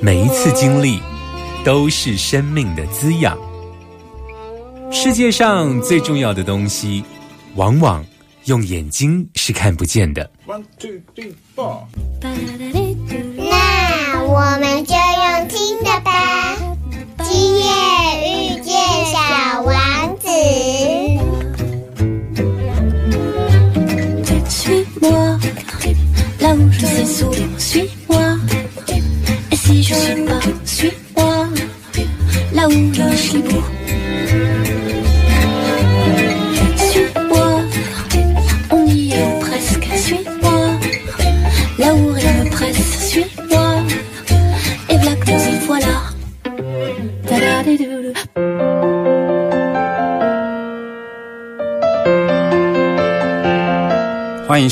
每一次经历都是生命的滋养。世界上最重要的东西，往往用眼睛是看不见的。One two three four。那我们就用听的吧。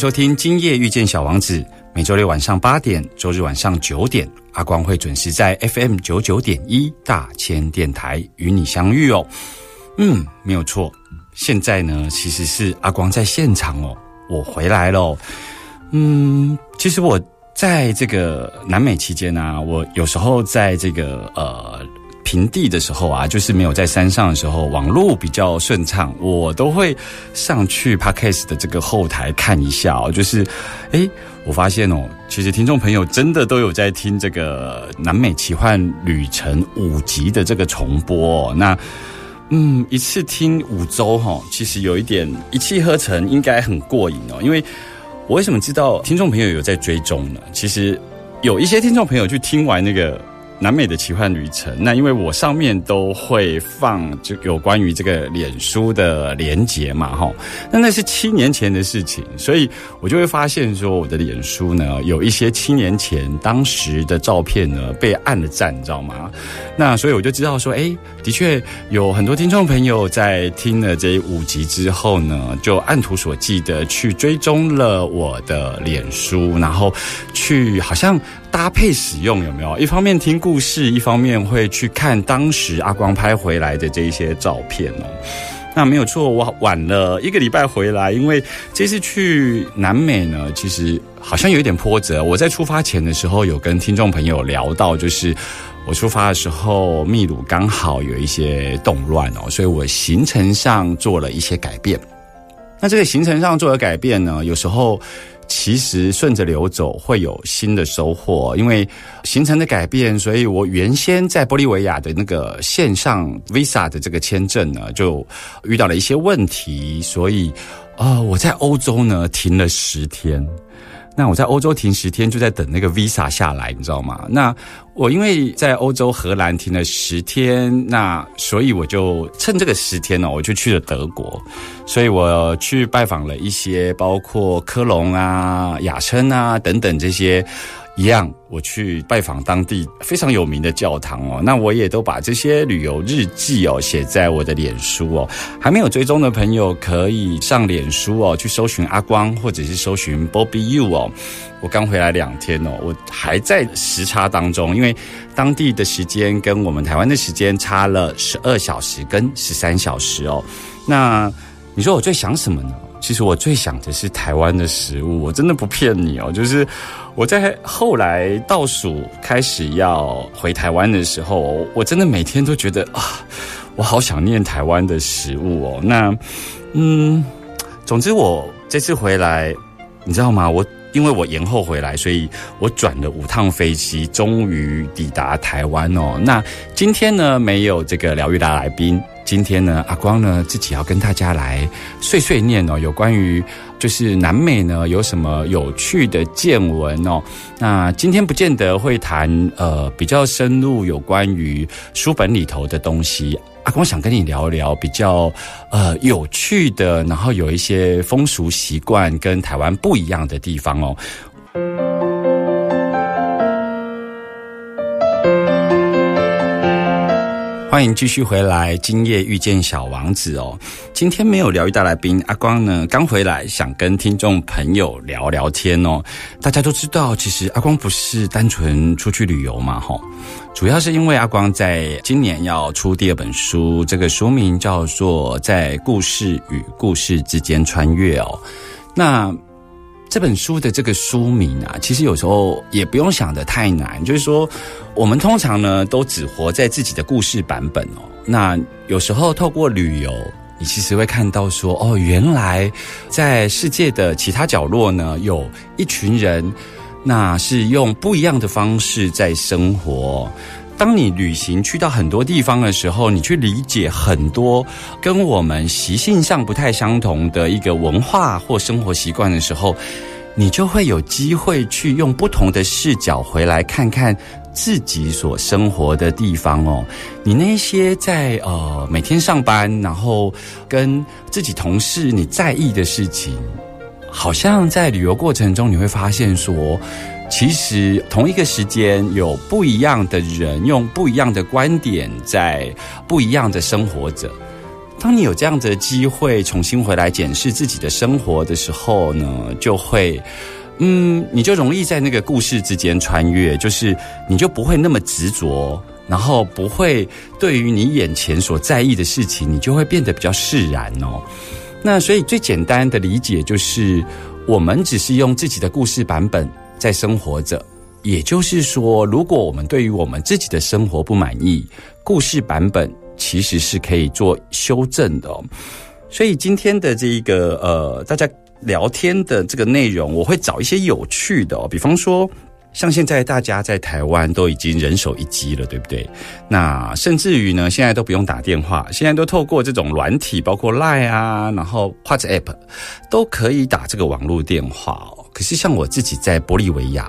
收听《今夜遇见小王子》，每周六晚上八点，周日晚上九点，阿光会准时在 FM 九九点一大千电台与你相遇哦。嗯，没有错，现在呢其实是阿光在现场哦，我回来喽。嗯，其实我在这个南美期间呢、我有时候在这个呃。平地的时候啊，就是没有在山上的时候，网络比较顺畅，我都会上去 Podcast 的这个后台看一下哦。就是，诶，我发现哦，其实听众朋友真的都有在听这个《南美奇幻旅程》五集的这个重播、哦。那，嗯，一次听五周哈、其实有一点一气呵成，应该很过瘾哦。因为我为什么知道听众朋友有在追踪呢？其实有一些听众朋友去听完那个。南美的奇幻旅程，那因为我上面都会放就有关于这个脸书的连结嘛，哈，那那是七年前的事情，所以我就会发现说我的脸书呢有一些七年前当时的照片呢被按了赞，你知道吗？那所以我就知道说，哎，的确有很多听众朋友在听了这五集之后呢，就按图索骥的去追踪了我的脸书，然后去好像。搭配使用有没有？一方面听故事，一方面会去看当时阿光拍回来的这一些照片哦。那没有错，我晚了一个礼拜回来，因为这次去南美呢，其实好像有一点波折。我在出发前的时候有跟听众朋友聊到，就是我出发的时候，秘鲁刚好有一些动乱哦，所以我行程上做了一些改变。那这个行程上做的改变呢，有时候。其实顺着流走会有新的收获，因为行程的改变，所以我原先在玻利维亚的那个线上 Visa 的这个签证呢，就遇到了一些问题，所以啊、我在欧洲呢停了十天。那我在欧洲停十天，就在等那个 Visa 下来，你知道吗？那我因为在欧洲荷兰停了十天，那所以我就趁这个十天呢，我就去了德国，所以我去拜访了一些包括科隆啊、雅琛啊等等这些。一样，我去拜访当地非常有名的教堂哦。那我也都把这些旅游日记哦写在我的脸书哦。还没有追踪的朋友可以上脸书哦，去搜寻阿光，或者是搜寻 Bobby U 哦。我刚回来两天哦，我还在时差当中，因为当地的时间跟我们台湾的时间差了十二小时跟十三小时哦。那你说我最想什么呢？其实我最想的是台湾的食物，我真的不骗你哦，就是我在后来倒数开始要回台湾的时候，我真的每天都觉得啊，我好想念台湾的食物哦。那嗯，总之我这次回来，你知道吗？我因为我延后回来，所以我转了五趟飞机，终于抵达台湾哦。那今天呢，没有这个疗愈的来宾。今天呢，阿光呢自己要跟大家来碎碎念哦，有关于就是南美呢有什么有趣的见闻哦。那今天不见得会谈呃比较深入有关于书本里头的东西。阿光想跟你聊一聊比较呃有趣的，然后有一些风俗习惯跟台湾不一样的地方哦。欢迎继续回来，今夜遇见小王子哦。今天没有疗愈大来宾阿光呢，刚回来，想跟听众朋友聊聊天哦。大家都知道，其实阿光不是单纯出去旅游嘛，吼，主要是因为阿光在今年要出第二本书，这个书名叫做《在故事与故事之间穿越》哦。那这本书的这个书名啊，其实有时候也不用想的太难，就是说，我们通常呢都只活在自己的故事版本哦。那有时候透过旅游，你其实会看到说，哦，原来在世界的其他角落呢，有一群人，那是用不一样的方式在生活。当你旅行去到很多地方的时候，你去理解很多跟我们习性上不太相同的一个文化或生活习惯的时候，你就会有机会去用不同的视角回来看看自己所生活的地方哦。你那些在呃每天上班，然后跟自己同事你在意的事情，好像在旅游过程中你会发现说。其实同一个时间，有不一样的人用不一样的观点，在不一样的生活着。当你有这样的机会重新回来检视自己的生活的时候呢，就会，嗯，你就容易在那个故事之间穿越，就是你就不会那么执着，然后不会对于你眼前所在意的事情，你就会变得比较释然哦。那所以最简单的理解就是，我们只是用自己的故事版本。在生活着，也就是说，如果我们对于我们自己的生活不满意，故事版本其实是可以做修正的。哦所以今天的这一个呃，大家聊天的这个内容，我会找一些有趣的，比方说，像现在大家在台湾都已经人手一机了，对不对？那甚至于呢，现在都不用打电话，现在都透过这种软体，包括 Line 啊，然后 WhatsApp 都可以打这个网络电话哦。可是像我自己在玻利维亚，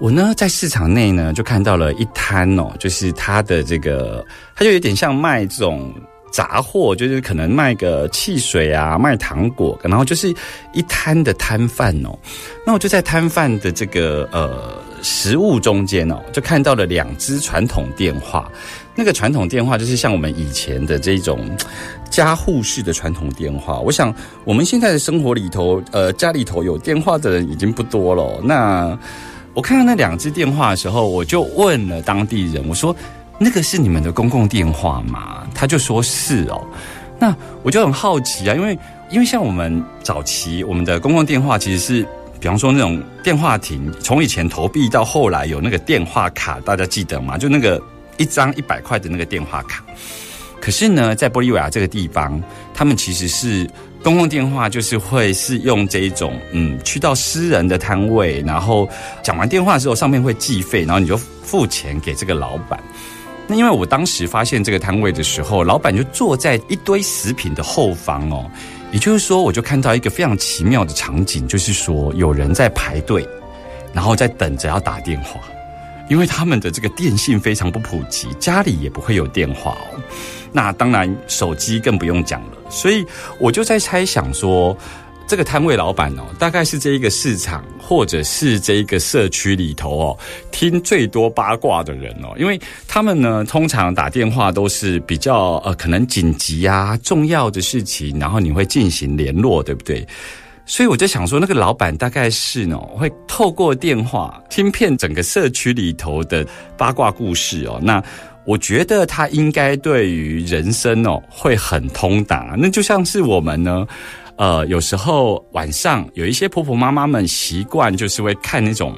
我呢在市场内呢就看到了一摊哦，就是它的这个，它就有点像卖这种杂货，就是可能卖个汽水啊，卖糖果，然后就是一摊的摊贩哦。那我就在摊贩的这个呃食物中间哦，就看到了两只传统电话。那个传统电话就是像我们以前的这种家户式的传统电话。我想我们现在的生活里头，呃，家里头有电话的人已经不多了。那我看到那两只电话的时候，我就问了当地人，我说：“那个是你们的公共电话吗？”他就说是哦。那我就很好奇啊，因为因为像我们早期我们的公共电话其实是，比方说那种电话亭，从以前投币到后来有那个电话卡，大家记得吗？就那个。一张一百块的那个电话卡，可是呢，在玻利维亚这个地方，他们其实是公共电话，就是会是用这一种，嗯，去到私人的摊位，然后讲完电话之后，上面会计费，然后你就付钱给这个老板。那因为我当时发现这个摊位的时候，老板就坐在一堆食品的后方哦，也就是说，我就看到一个非常奇妙的场景，就是说有人在排队，然后在等着要打电话。因为他们的这个电信非常不普及，家里也不会有电话哦。那当然，手机更不用讲了。所以我就在猜想说，这个摊位老板哦，大概是这一个市场或者是这一个社区里头哦，听最多八卦的人哦。因为他们呢，通常打电话都是比较呃，可能紧急啊、重要的事情，然后你会进行联络，对不对？所以我就想说，那个老板大概是呢，会透过电话听遍整个社区里头的八卦故事哦。那我觉得他应该对于人生哦会很通达。那就像是我们呢，呃，有时候晚上有一些婆婆妈妈们习惯就是会看那种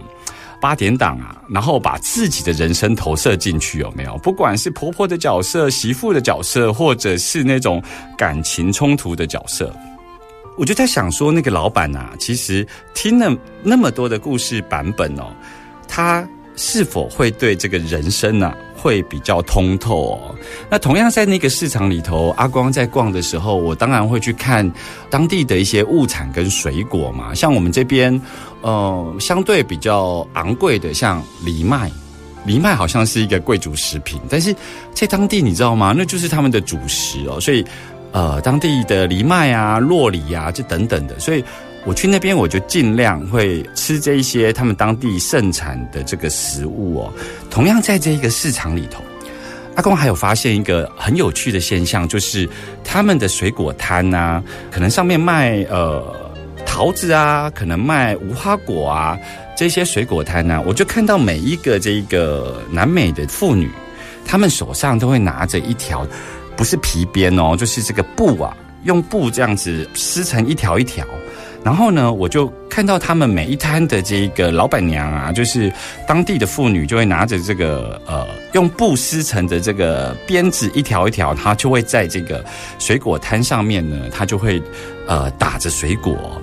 八点档啊，然后把自己的人生投射进去，有没有？不管是婆婆的角色、媳妇的角色，或者是那种感情冲突的角色。我就在想说，那个老板啊，其实听了那么多的故事版本哦，他是否会对这个人生啊，会比较通透哦？那同样在那个市场里头，阿光在逛的时候，我当然会去看当地的一些物产跟水果嘛，像我们这边，呃，相对比较昂贵的，像藜麦。藜麦好像是一个贵族食品，但是在当地你知道吗？那就是他们的主食哦，所以呃，当地的藜麦啊、洛梨啊，这等等的，所以我去那边我就尽量会吃这一些他们当地盛产的这个食物哦。同样在这一个市场里头，阿公还有发现一个很有趣的现象，就是他们的水果摊呐，可能上面卖呃桃子啊，可能卖无花果啊。这些水果摊呢，我就看到每一个这一个南美的妇女，她们手上都会拿着一条，不是皮鞭哦，就是这个布啊，用布这样子撕成一条一条。然后呢，我就看到他们每一摊的这个老板娘啊，就是当地的妇女，就会拿着这个呃用布撕成的这个鞭子一条一条，她就会在这个水果摊上面呢，她就会呃打着水果。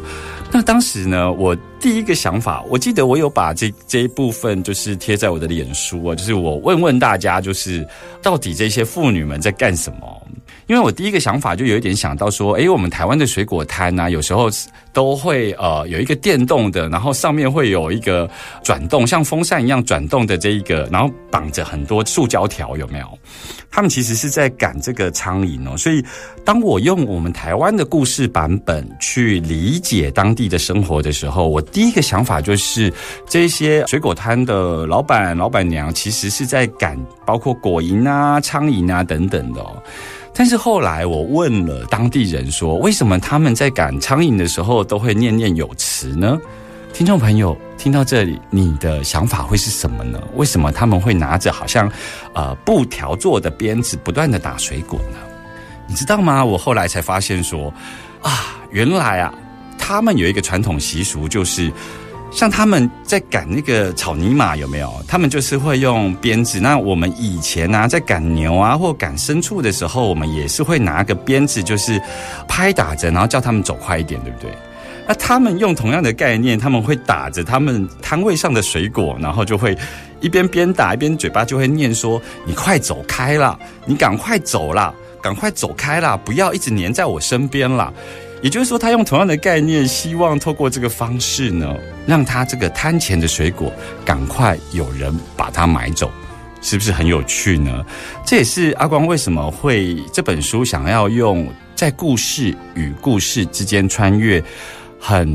那当时呢，我第一个想法，我记得我有把这这一部分就是贴在我的脸书啊，就是我问问大家，就是到底这些妇女们在干什么？因为我第一个想法就有一点想到说，诶，我们台湾的水果摊啊，有时候都会呃有一个电动的，然后上面会有一个转动，像风扇一样转动的这一个，然后绑着很多塑胶条，有没有？他们其实是在赶这个苍蝇哦。所以当我用我们台湾的故事版本去理解当地的生活的时候，我第一个想法就是这些水果摊的老板老板娘其实是在赶包括果蝇啊、苍蝇啊等等的哦。但是后来我问了当地人说，为什么他们在赶苍蝇的时候都会念念有词呢？听众朋友听到这里，你的想法会是什么呢？为什么他们会拿着好像呃布条做的鞭子不断的打水果呢？你知道吗？我后来才发现说啊，原来啊，他们有一个传统习俗就是。像他们在赶那个草泥马有没有？他们就是会用鞭子。那我们以前呢，在赶牛啊或赶牲畜的时候，我们也是会拿个鞭子，就是拍打着，然后叫他们走快一点，对不对？那他们用同样的概念，他们会打着他们摊位上的水果，然后就会一边鞭打一边嘴巴就会念说：“你快走开啦，你赶快走啦，赶快走开啦，不要一直黏在我身边啦。”也就是说，他用同样的概念，希望透过这个方式呢，让他这个贪钱的水果赶快有人把它买走，是不是很有趣呢？这也是阿光为什么会这本书想要用在故事与故事之间穿越。很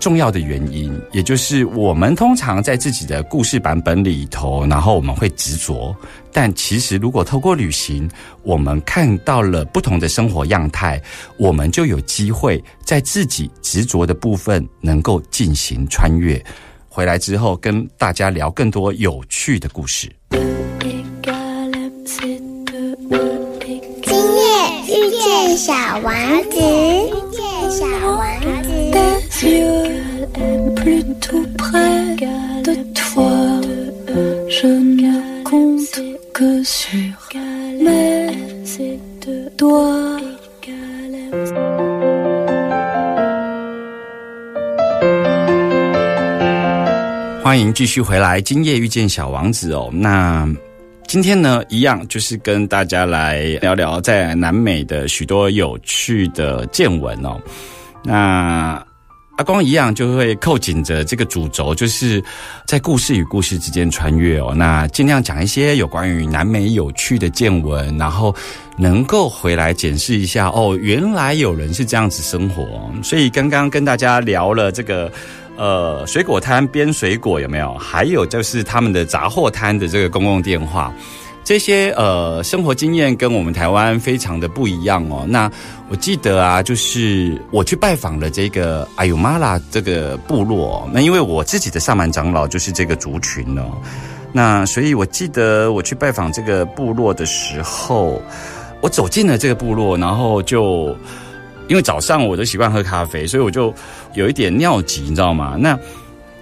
重要的原因，也就是我们通常在自己的故事版本里头，然后我们会执着。但其实，如果透过旅行，我们看到了不同的生活样态，我们就有机会在自己执着的部分能够进行穿越。回来之后，跟大家聊更多有趣的故事。今夜遇见小王子，欢迎继续回来今夜遇见小王子哦。那今天呢，一样就是跟大家来聊聊在南美的许多有趣的见闻哦。那阿光一样就会扣紧着这个主轴，就是在故事与故事之间穿越哦。那尽量讲一些有关于南美有趣的见闻，然后能够回来检视一下哦，原来有人是这样子生活。所以刚刚跟大家聊了这个呃水果摊编水果有没有？还有就是他们的杂货摊的这个公共电话。这些呃生活经验跟我们台湾非常的不一样哦。那我记得啊，就是我去拜访了这个阿尤玛拉这个部落。那因为我自己的萨满长老就是这个族群哦。那所以我记得我去拜访这个部落的时候，我走进了这个部落，然后就因为早上我都习惯喝咖啡，所以我就有一点尿急，你知道吗？那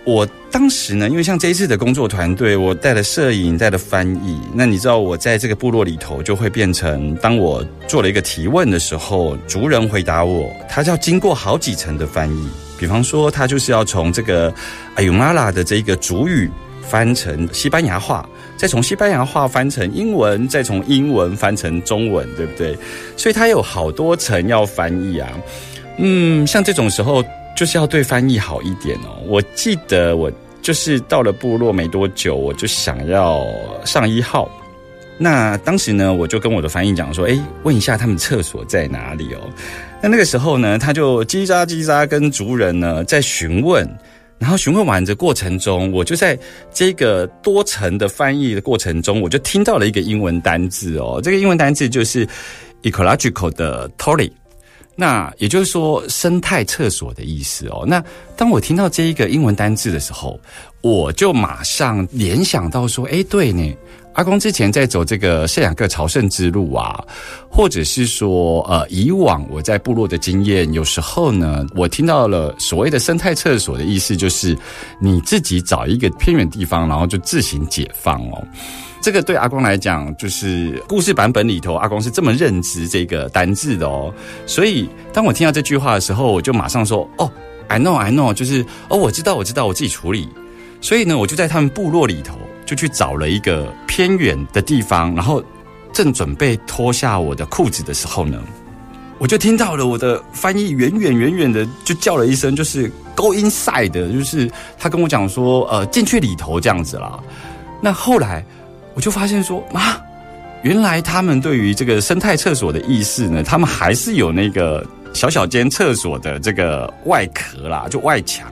我当时呢，因为像这一次的工作团队，我带了摄影，带了翻译。那你知道，我在这个部落里头，就会变成，当我做了一个提问的时候，族人回答我，他要经过好几层的翻译。比方说，他就是要从这个阿尤马拉的这一个主语翻成西班牙话，再从西班牙话翻成英文，再从英文翻成中文，对不对？所以它有好多层要翻译啊。嗯，像这种时候。就是要对翻译好一点哦。我记得我就是到了部落没多久，我就想要上一号。那当时呢，我就跟我的翻译讲说：“哎，问一下他们厕所在哪里哦。”那那个时候呢，他就叽喳叽喳跟族人呢在询问，然后询问完的过程中，我就在这个多层的翻译的过程中，我就听到了一个英文单字哦。这个英文单字就是 ecological 的 toilet。那也就是说，生态厕所的意思哦。那当我听到这一个英文单字的时候，我就马上联想到说，哎，对呢，阿公之前在走这个圣雅各朝圣之路啊，或者是说，呃，以往我在部落的经验，有时候呢，我听到了所谓的生态厕所的意思，就是你自己找一个偏远地方，然后就自行解放哦。这个对阿光来讲，就是故事版本里头，阿光是这么认知这个单字的哦。所以当我听到这句话的时候，我就马上说：“哦，I know, I know，就是哦，我知道，我知道，我自己处理。”所以呢，我就在他们部落里头，就去找了一个偏远的地方，然后正准备脱下我的裤子的时候呢，我就听到了我的翻译远远远远的就叫了一声，就是 “Go inside”，就是他跟我讲说：“呃，进去里头这样子啦。”那后来。我就发现说啊，原来他们对于这个生态厕所的意识呢，他们还是有那个小小间厕所的这个外壳啦，就外墙。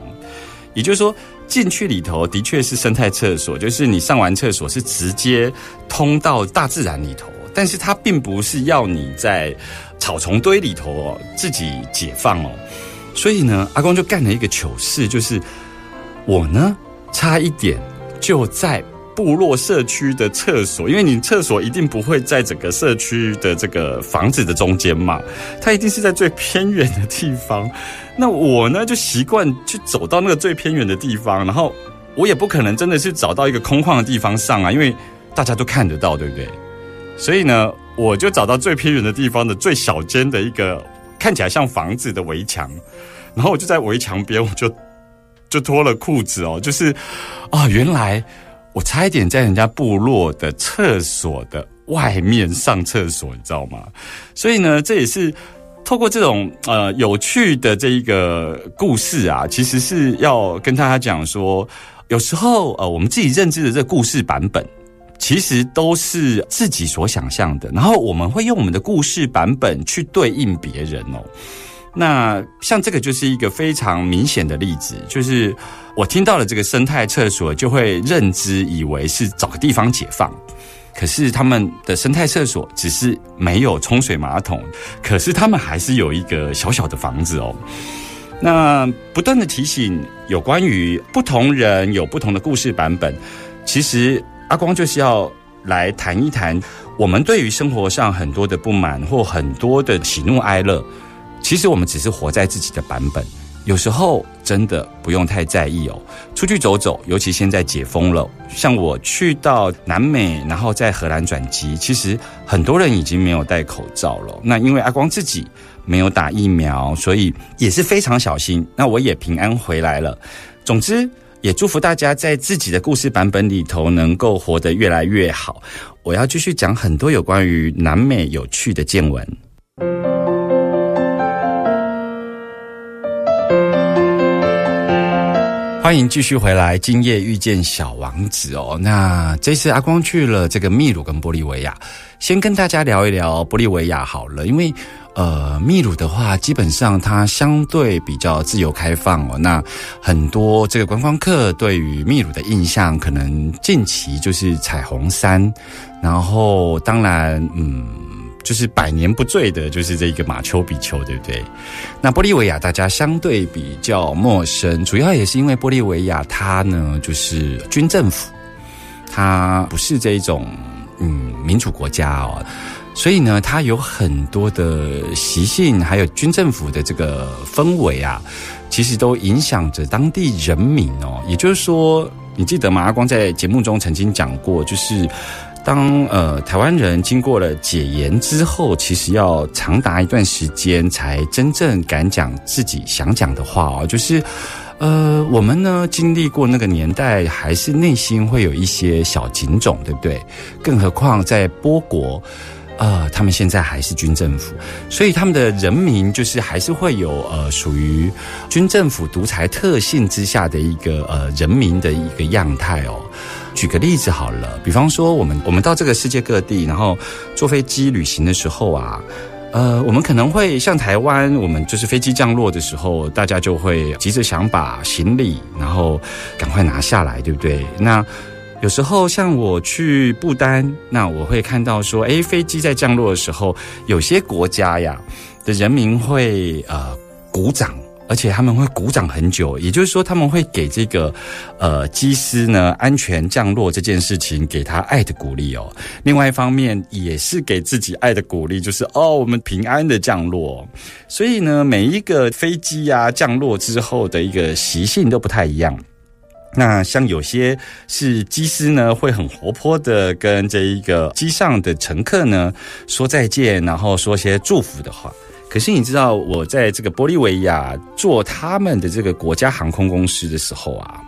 也就是说，进去里头的确是生态厕所，就是你上完厕所是直接通到大自然里头，但是它并不是要你在草丛堆里头哦自己解放哦。所以呢，阿公就干了一个糗事，就是我呢差一点就在。部落社区的厕所，因为你厕所一定不会在整个社区的这个房子的中间嘛，它一定是在最偏远的地方。那我呢就习惯去走到那个最偏远的地方，然后我也不可能真的是找到一个空旷的地方上啊，因为大家都看得到，对不对？所以呢，我就找到最偏远的地方的最小间的一个看起来像房子的围墙，然后我就在围墙边，我就就脱了裤子哦，就是啊，原来。我差一点在人家部落的厕所的外面上厕所，你知道吗？所以呢，这也是透过这种呃有趣的这一个故事啊，其实是要跟大家讲说，有时候呃我们自己认知的这故事版本，其实都是自己所想象的，然后我们会用我们的故事版本去对应别人哦。那像这个就是一个非常明显的例子，就是我听到了这个生态厕所，就会认知以为是找个地方解放，可是他们的生态厕所只是没有冲水马桶，可是他们还是有一个小小的房子哦。那不断的提醒有关于不同人有不同的故事版本，其实阿光就是要来谈一谈我们对于生活上很多的不满或很多的喜怒哀乐。其实我们只是活在自己的版本，有时候真的不用太在意哦。出去走走，尤其现在解封了，像我去到南美，然后在荷兰转机，其实很多人已经没有戴口罩了。那因为阿光自己没有打疫苗，所以也是非常小心。那我也平安回来了。总之，也祝福大家在自己的故事版本里头能够活得越来越好。我要继续讲很多有关于南美有趣的见闻。欢迎继续回来，今夜遇见小王子哦。那这次阿光去了这个秘鲁跟玻利维亚，先跟大家聊一聊玻利维亚好了。因为呃，秘鲁的话，基本上它相对比较自由开放哦。那很多这个观光客对于秘鲁的印象，可能近期就是彩虹山，然后当然嗯。就是百年不醉的，就是这个马丘比丘，对不对？那玻利维亚大家相对比较陌生，主要也是因为玻利维亚它呢就是军政府，它不是这种嗯民主国家哦。所以呢，它有很多的习性，还有军政府的这个氛围啊，其实都影响着当地人民哦。也就是说，你记得吗？阿光在节目中曾经讲过，就是当呃台湾人经过了解严之后，其实要长达一段时间才真正敢讲自己想讲的话哦，就是。呃，我们呢经历过那个年代，还是内心会有一些小警种，对不对？更何况在波国，呃，他们现在还是军政府，所以他们的人民就是还是会有呃属于军政府独裁特性之下的一个呃人民的一个样态哦。举个例子好了，比方说我们我们到这个世界各地，然后坐飞机旅行的时候啊。呃，我们可能会像台湾，我们就是飞机降落的时候，大家就会急着想把行李，然后赶快拿下来，对不对？那有时候像我去不丹，那我会看到说，哎，飞机在降落的时候，有些国家呀的人民会呃鼓掌。而且他们会鼓掌很久，也就是说他们会给这个呃机师呢安全降落这件事情给他爱的鼓励哦。另外一方面也是给自己爱的鼓励，就是哦我们平安的降落。所以呢每一个飞机呀降落之后的一个习性都不太一样。那像有些是机师呢会很活泼的跟这一个机上的乘客呢说再见，然后说些祝福的话。可是你知道，我在这个玻利维亚做他们的这个国家航空公司的时候啊，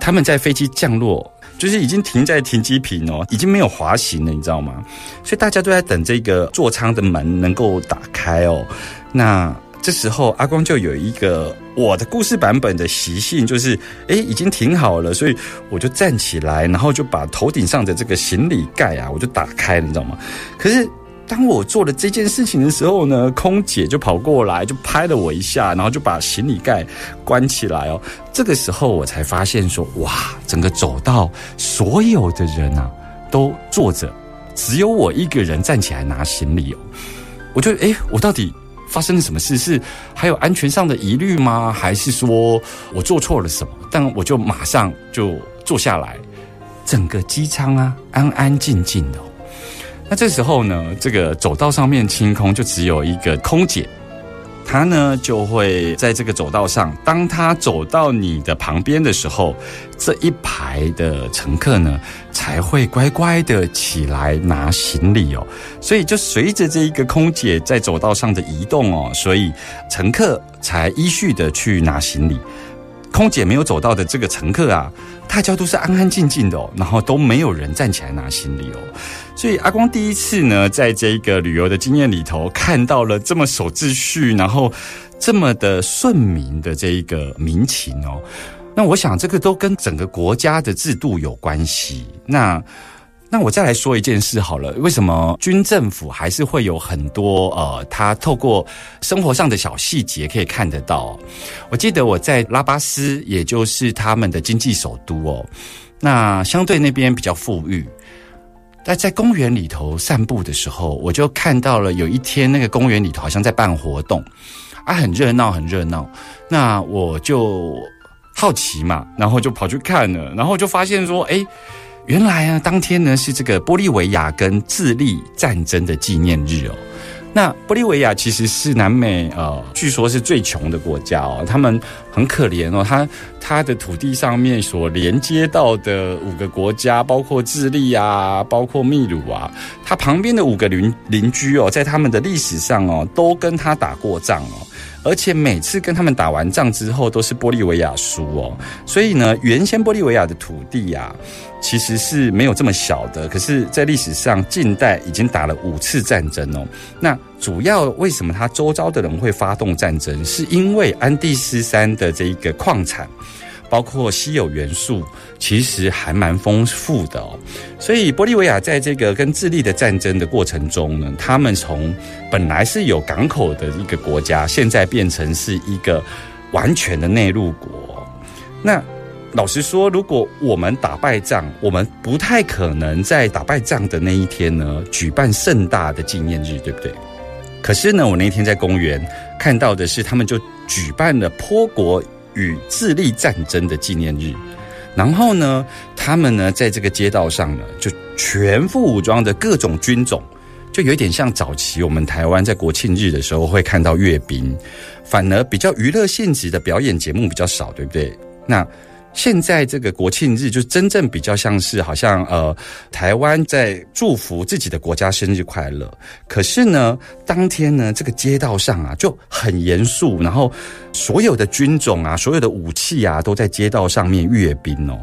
他们在飞机降落，就是已经停在停机坪哦，已经没有滑行了，你知道吗？所以大家都在等这个座舱的门能够打开哦。那这时候阿光就有一个我的故事版本的习性，就是诶已经停好了，所以我就站起来，然后就把头顶上的这个行李盖啊，我就打开了，你知道吗？可是。当我做了这件事情的时候呢，空姐就跑过来，就拍了我一下，然后就把行李盖关起来哦。这个时候我才发现说，哇，整个走道所有的人啊都坐着，只有我一个人站起来拿行李哦。我就哎，我到底发生了什么事？是还有安全上的疑虑吗？还是说我做错了什么？但我就马上就坐下来，整个机舱啊安安静静的。那这时候呢，这个走道上面清空，就只有一个空姐，她呢就会在这个走道上。当她走到你的旁边的时候，这一排的乘客呢才会乖乖的起来拿行李哦。所以就随着这一个空姐在走道上的移动哦，所以乘客才依序的去拿行李。空姐没有走到的这个乘客啊，大家都是安安静静的哦，然后都没有人站起来拿行李哦。所以阿光第一次呢，在这个旅游的经验里头，看到了这么守秩序，然后这么的顺民的这一个民情哦。那我想，这个都跟整个国家的制度有关系。那那我再来说一件事好了，为什么军政府还是会有很多呃，他透过生活上的小细节可以看得到？我记得我在拉巴斯，也就是他们的经济首都哦，那相对那边比较富裕。但在公园里头散步的时候，我就看到了有一天那个公园里头好像在办活动，啊，很热闹，很热闹。那我就好奇嘛，然后就跑去看了，然后就发现说，哎，原来啊，当天呢是这个玻利维亚跟智利战争的纪念日哦。那玻利维亚其实是南美呃，据说是最穷的国家哦，他们很可怜哦，他他的土地上面所连接到的五个国家，包括智利啊，包括秘鲁啊，他旁边的五个邻邻居哦，在他们的历史上哦，都跟他打过仗哦。而且每次跟他们打完仗之后，都是玻利维亚输哦。所以呢，原先玻利维亚的土地呀，其实是没有这么小的。可是，在历史上，近代已经打了五次战争哦。那主要为什么他周遭的人会发动战争？是因为安第斯山的这一个矿产。包括稀有元素，其实还蛮丰富的哦。所以，玻利维亚在这个跟智利的战争的过程中呢，他们从本来是有港口的一个国家，现在变成是一个完全的内陆国。那老实说，如果我们打败仗，我们不太可能在打败仗的那一天呢，举办盛大的纪念日，对不对？可是呢，我那天在公园看到的是，他们就举办了坡国。与智利战争的纪念日，然后呢，他们呢在这个街道上呢，就全副武装的各种军种就有点像早期我们台湾在国庆日的时候会看到阅兵，反而比较娱乐性质的表演节目比较少，对不对？那现在这个国庆日就真正比较像是好像呃台湾在祝福自己的国家生日快乐，可是呢当天呢这个街道上啊就很严肃，然后所有的军种啊所有的武器啊都在街道上面阅兵哦。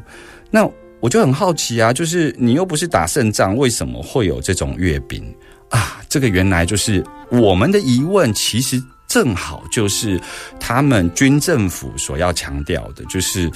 那我就很好奇啊，就是你又不是打胜仗，为什么会有这种阅兵啊？这个原来就是我们的疑问，其实正好就是他们军政府所要强调的，就是。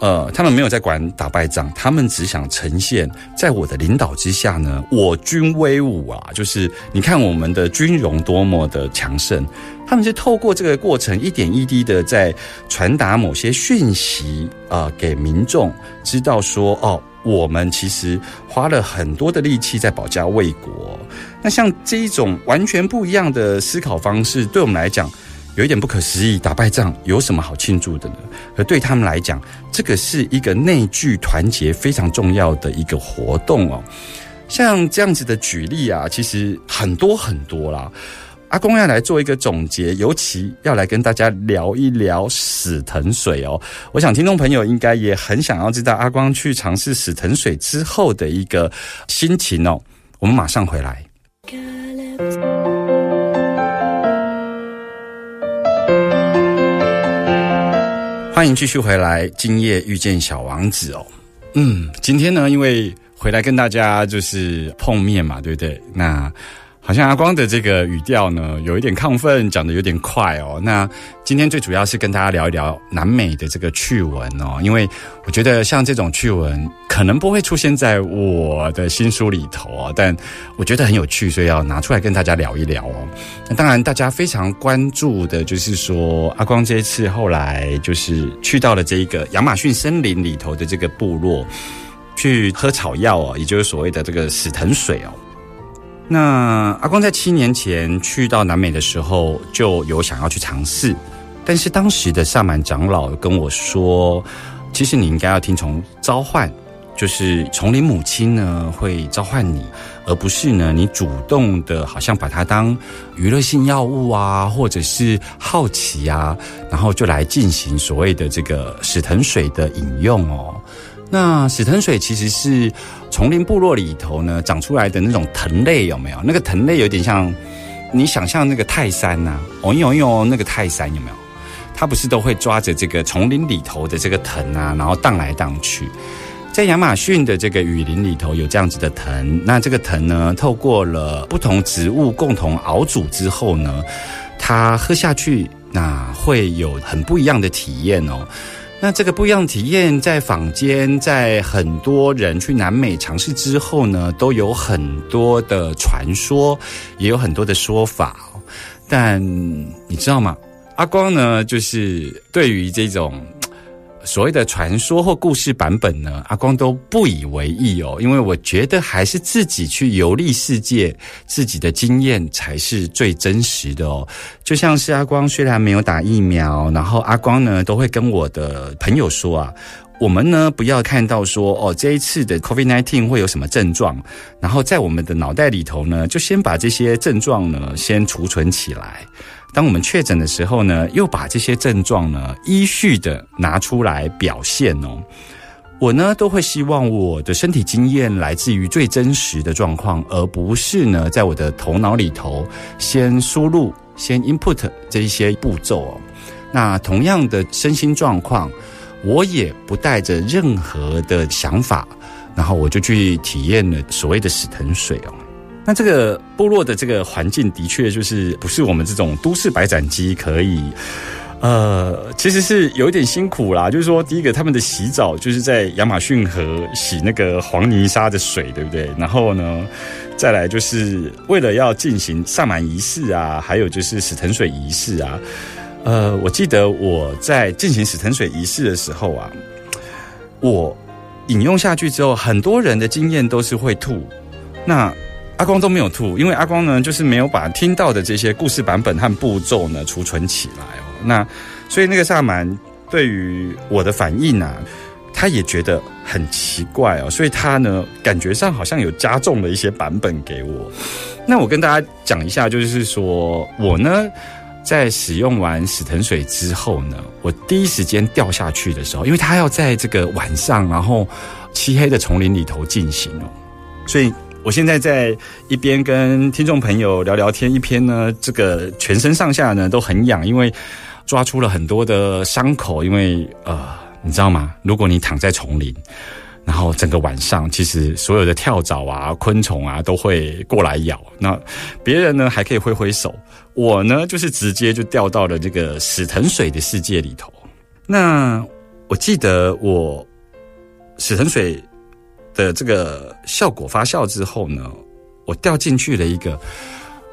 呃，他们没有在管打败仗，他们只想呈现在我的领导之下呢，我军威武啊！就是你看我们的军容多么的强盛，他们是透过这个过程一点一滴的在传达某些讯息啊，给民众知道说，哦，我们其实花了很多的力气在保家卫国。那像这一种完全不一样的思考方式，对我们来讲。有一点不可思议，打败仗有什么好庆祝的呢？而对他们来讲，这个是一个内聚团结非常重要的一个活动哦。像这样子的举例啊，其实很多很多啦。阿公要来做一个总结，尤其要来跟大家聊一聊死藤水哦。我想听众朋友应该也很想要知道阿光去尝试死藤水之后的一个心情哦。我们马上回来。欢迎继续回来，今夜遇见小王子哦。嗯，今天呢，因为回来跟大家就是碰面嘛，对不对？那。好像阿光的这个语调呢，有一点亢奋，讲的有点快哦。那今天最主要是跟大家聊一聊南美的这个趣闻哦，因为我觉得像这种趣闻可能不会出现在我的新书里头啊，但我觉得很有趣，所以要拿出来跟大家聊一聊哦。那当然，大家非常关注的就是说，阿光这一次后来就是去到了这一个亚马逊森林里头的这个部落，去喝草药哦，也就是所谓的这个死藤水哦。那阿光在七年前去到南美的时候，就有想要去尝试，但是当时的萨满长老跟我说，其实你应该要听从召唤，就是丛林母亲呢会召唤你，而不是呢你主动的，好像把它当娱乐性药物啊，或者是好奇啊，然后就来进行所谓的这个死藤水的饮用哦。那死藤水其实是丛林部落里头呢长出来的那种藤类，有没有？那个藤类有点像你想象那个泰山呐，哦呦呦，那个泰山有没有？它不是都会抓着这个丛林里头的这个藤啊，然后荡来荡去。在亚马逊的这个雨林里头有这样子的藤，那这个藤呢，透过了不同植物共同熬煮之后呢，它喝下去，那会有很不一样的体验哦。那这个不一样的体验，在坊间，在很多人去南美尝试之后呢，都有很多的传说，也有很多的说法。但你知道吗？阿光呢，就是对于这种。所谓的传说或故事版本呢，阿光都不以为意哦，因为我觉得还是自己去游历世界，自己的经验才是最真实的哦。就像是阿光虽然没有打疫苗，然后阿光呢都会跟我的朋友说啊，我们呢不要看到说哦这一次的 COVID nineteen 会有什么症状，然后在我们的脑袋里头呢，就先把这些症状呢先储存起来。当我们确诊的时候呢，又把这些症状呢依序的拿出来表现哦。我呢都会希望我的身体经验来自于最真实的状况，而不是呢在我的头脑里头先输入、先 input 这一些步骤哦。那同样的身心状况，我也不带着任何的想法，然后我就去体验了所谓的死藤水哦。那这个部落的这个环境的确就是不是我们这种都市白斩鸡可以，呃，其实是有一点辛苦啦。就是说，第一个他们的洗澡就是在亚马逊河洗那个黄泥沙的水，对不对？然后呢，再来就是为了要进行萨满仪式啊，还有就是死藤水仪式啊。呃，我记得我在进行死藤水仪式的时候啊，我饮用下去之后，很多人的经验都是会吐。那阿光都没有吐，因为阿光呢，就是没有把听到的这些故事版本和步骤呢储存起来哦。那所以那个萨满对于我的反应啊，他也觉得很奇怪哦。所以他呢，感觉上好像有加重了一些版本给我。那我跟大家讲一下，就是说我呢，在使用完死藤水之后呢，我第一时间掉下去的时候，因为他要在这个晚上，然后漆黑的丛林里头进行哦，所以我现在在一边跟听众朋友聊聊天，一边呢，这个全身上下呢都很痒，因为抓出了很多的伤口，因为呃，你知道吗？如果你躺在丛林。然后整个晚上，其实所有的跳蚤啊、昆虫啊都会过来咬。那别人呢还可以挥挥手，我呢就是直接就掉到了这个死藤水的世界里头。那我记得我死藤水的这个效果发酵之后呢，我掉进去了一个。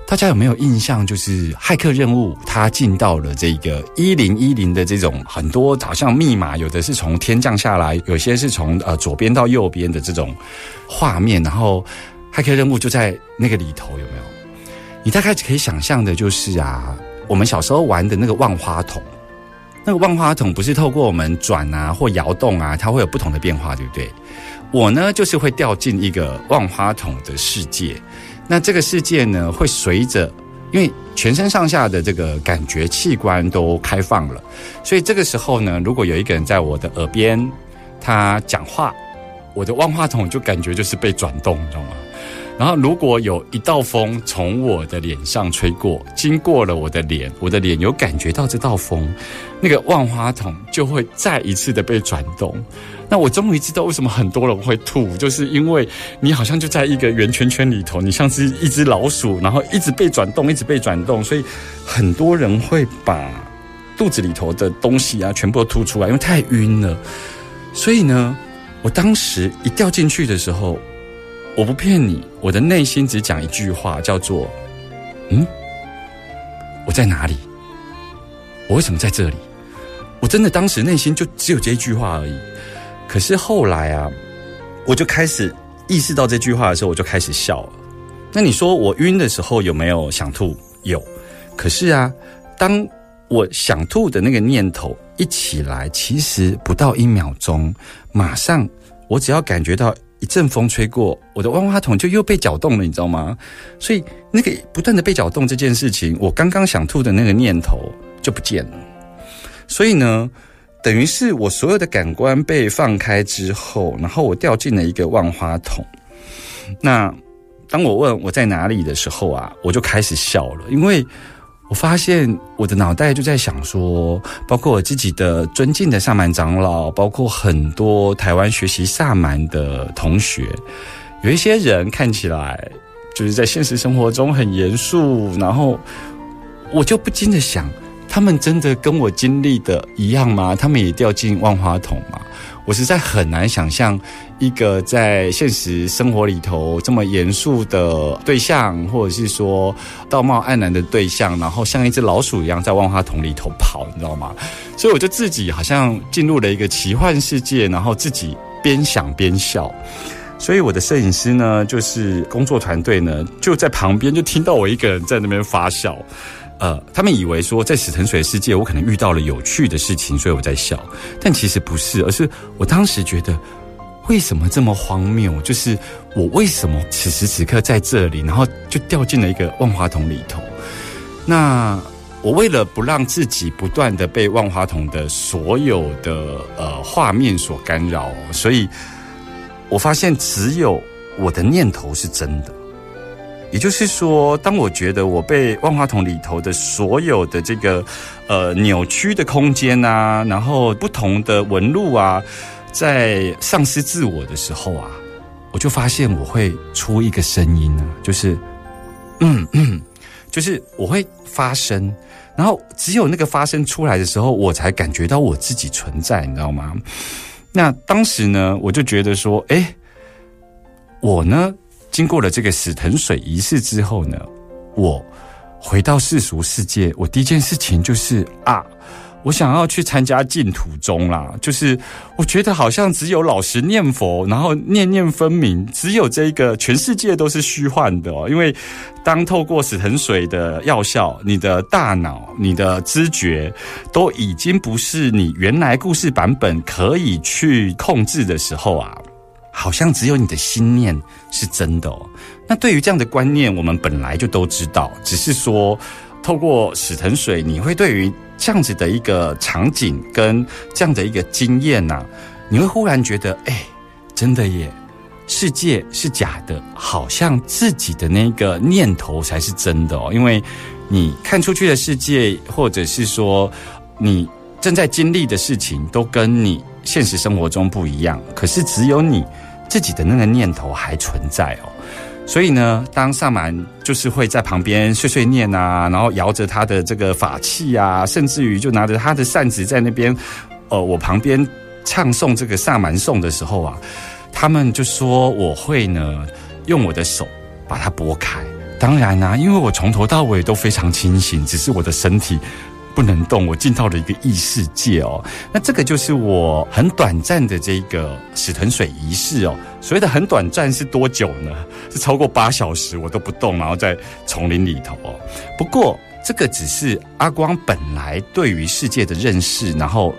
大家有没有印象？就是骇客任务，它进到了这个一零一零的这种很多，好像密码有的是从天降下来，有些是从呃左边到右边的这种画面，然后骇客任务就在那个里头，有没有？你大概可以想象的就是啊，我们小时候玩的那个万花筒，那个万花筒不是透过我们转啊或摇动啊，它会有不同的变化，对不对？我呢，就是会掉进一个万花筒的世界。那这个世界呢，会随着，因为全身上下的这个感觉器官都开放了，所以这个时候呢，如果有一个人在我的耳边，他讲话，我的万花筒就感觉就是被转动，你知道吗？然后如果有一道风从我的脸上吹过，经过了我的脸，我的脸有感觉到这道风，那个万花筒就会再一次的被转动。那我终于知道为什么很多人会吐，就是因为你好像就在一个圆圈圈里头，你像是一只老鼠，然后一直被转动，一直被转动，所以很多人会把肚子里头的东西啊全部都吐出来，因为太晕了。所以呢，我当时一掉进去的时候，我不骗你，我的内心只讲一句话，叫做“嗯，我在哪里？我为什么在这里？”我真的当时内心就只有这一句话而已。可是后来啊，我就开始意识到这句话的时候，我就开始笑了。那你说我晕的时候有没有想吐？有。可是啊，当我想吐的那个念头一起来，其实不到一秒钟，马上我只要感觉到一阵风吹过，我的万花筒就又被搅动了，你知道吗？所以那个不断的被搅动这件事情，我刚刚想吐的那个念头就不见了。所以呢？等于是我所有的感官被放开之后，然后我掉进了一个万花筒。那当我问我在哪里的时候啊，我就开始笑了，因为我发现我的脑袋就在想说，包括我自己的尊敬的萨满长老，包括很多台湾学习萨满的同学，有一些人看起来就是在现实生活中很严肃，然后我就不禁的想。他们真的跟我经历的一样吗？他们也掉进万花筒吗？我实在很难想象一个在现实生活里头这么严肃的对象，或者是说道貌岸然的对象，然后像一只老鼠一样在万花筒里头跑，你知道吗？所以我就自己好像进入了一个奇幻世界，然后自己边想边笑。所以我的摄影师呢，就是工作团队呢，就在旁边就听到我一个人在那边发笑。呃，他们以为说在死沉水世界，我可能遇到了有趣的事情，所以我在笑。但其实不是，而是我当时觉得，为什么这么荒谬？就是我为什么此时此刻在这里，然后就掉进了一个万花筒里头？那我为了不让自己不断的被万花筒的所有的呃画面所干扰，所以我发现只有我的念头是真的。也就是说，当我觉得我被万花筒里头的所有的这个呃扭曲的空间啊，然后不同的纹路啊，在丧失自我的时候啊，我就发现我会出一个声音呢，就是嗯嗯，就是我会发声，然后只有那个发声出来的时候，我才感觉到我自己存在，你知道吗？那当时呢，我就觉得说，哎，我呢。经过了这个死藤水仪式之后呢，我回到世俗世界，我第一件事情就是啊，我想要去参加净土宗啦。就是我觉得好像只有老实念佛，然后念念分明，只有这个全世界都是虚幻的哦。因为当透过死藤水的药效，你的大脑、你的知觉都已经不是你原来故事版本可以去控制的时候啊。好像只有你的心念是真的哦。那对于这样的观念，我们本来就都知道，只是说透过史腾水，你会对于这样子的一个场景跟这样的一个经验呐、你会忽然觉得，哎，真的耶。世界是假的，好像自己的那个念头才是真的哦。因为你看出去的世界，或者是说你正在经历的事情，都跟你现实生活中不一样。可是只有你自己的那个念头还存在哦。所以呢，当萨满就是会在旁边碎碎念啊，然后摇着他的这个法器啊，甚至于就拿着他的扇子在那边，呃，我旁边唱诵这个萨满颂的时候啊。他们就说我会呢，用我的手把它拨开。当然啦、因为我从头到尾都非常清醒，只是我的身体不能动，我进到了一个异世界哦。那这个就是我很短暂的这个史藤水仪式哦。所谓的很短暂是多久呢？是超过八小时我都不动，然后在丛林里头哦。不过这个只是阿光本来对于世界的认识，然后。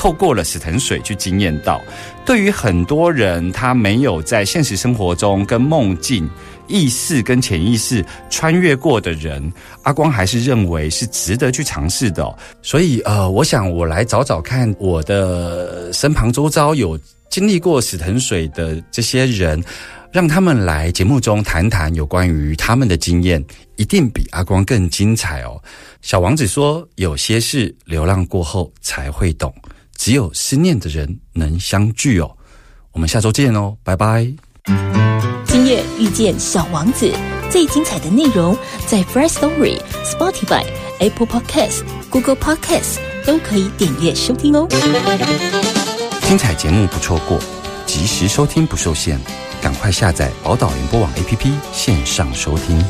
透过了史藤水去经验到，对于很多人他没有在现实生活中跟梦境、意识跟潜意识穿越过的人，阿光还是认为是值得去尝试的、所以呃，我想我来找找看我的身旁周遭有经历过死藤水的这些人。让他们来节目中谈谈有关于他们的经验，一定比阿光更精彩哦。小王子说：“有些事流浪过后才会懂，只有思念的人能相聚哦。”我们下周见哦，拜拜。夜遇见小王子，最精彩的内容在 Free Story、Spotify、Apple Podcast、Google Podcast 都可以点阅收听哦。精彩节目不错过，及时收听不受限，赶快下载宝岛联播网 APP 线上收听。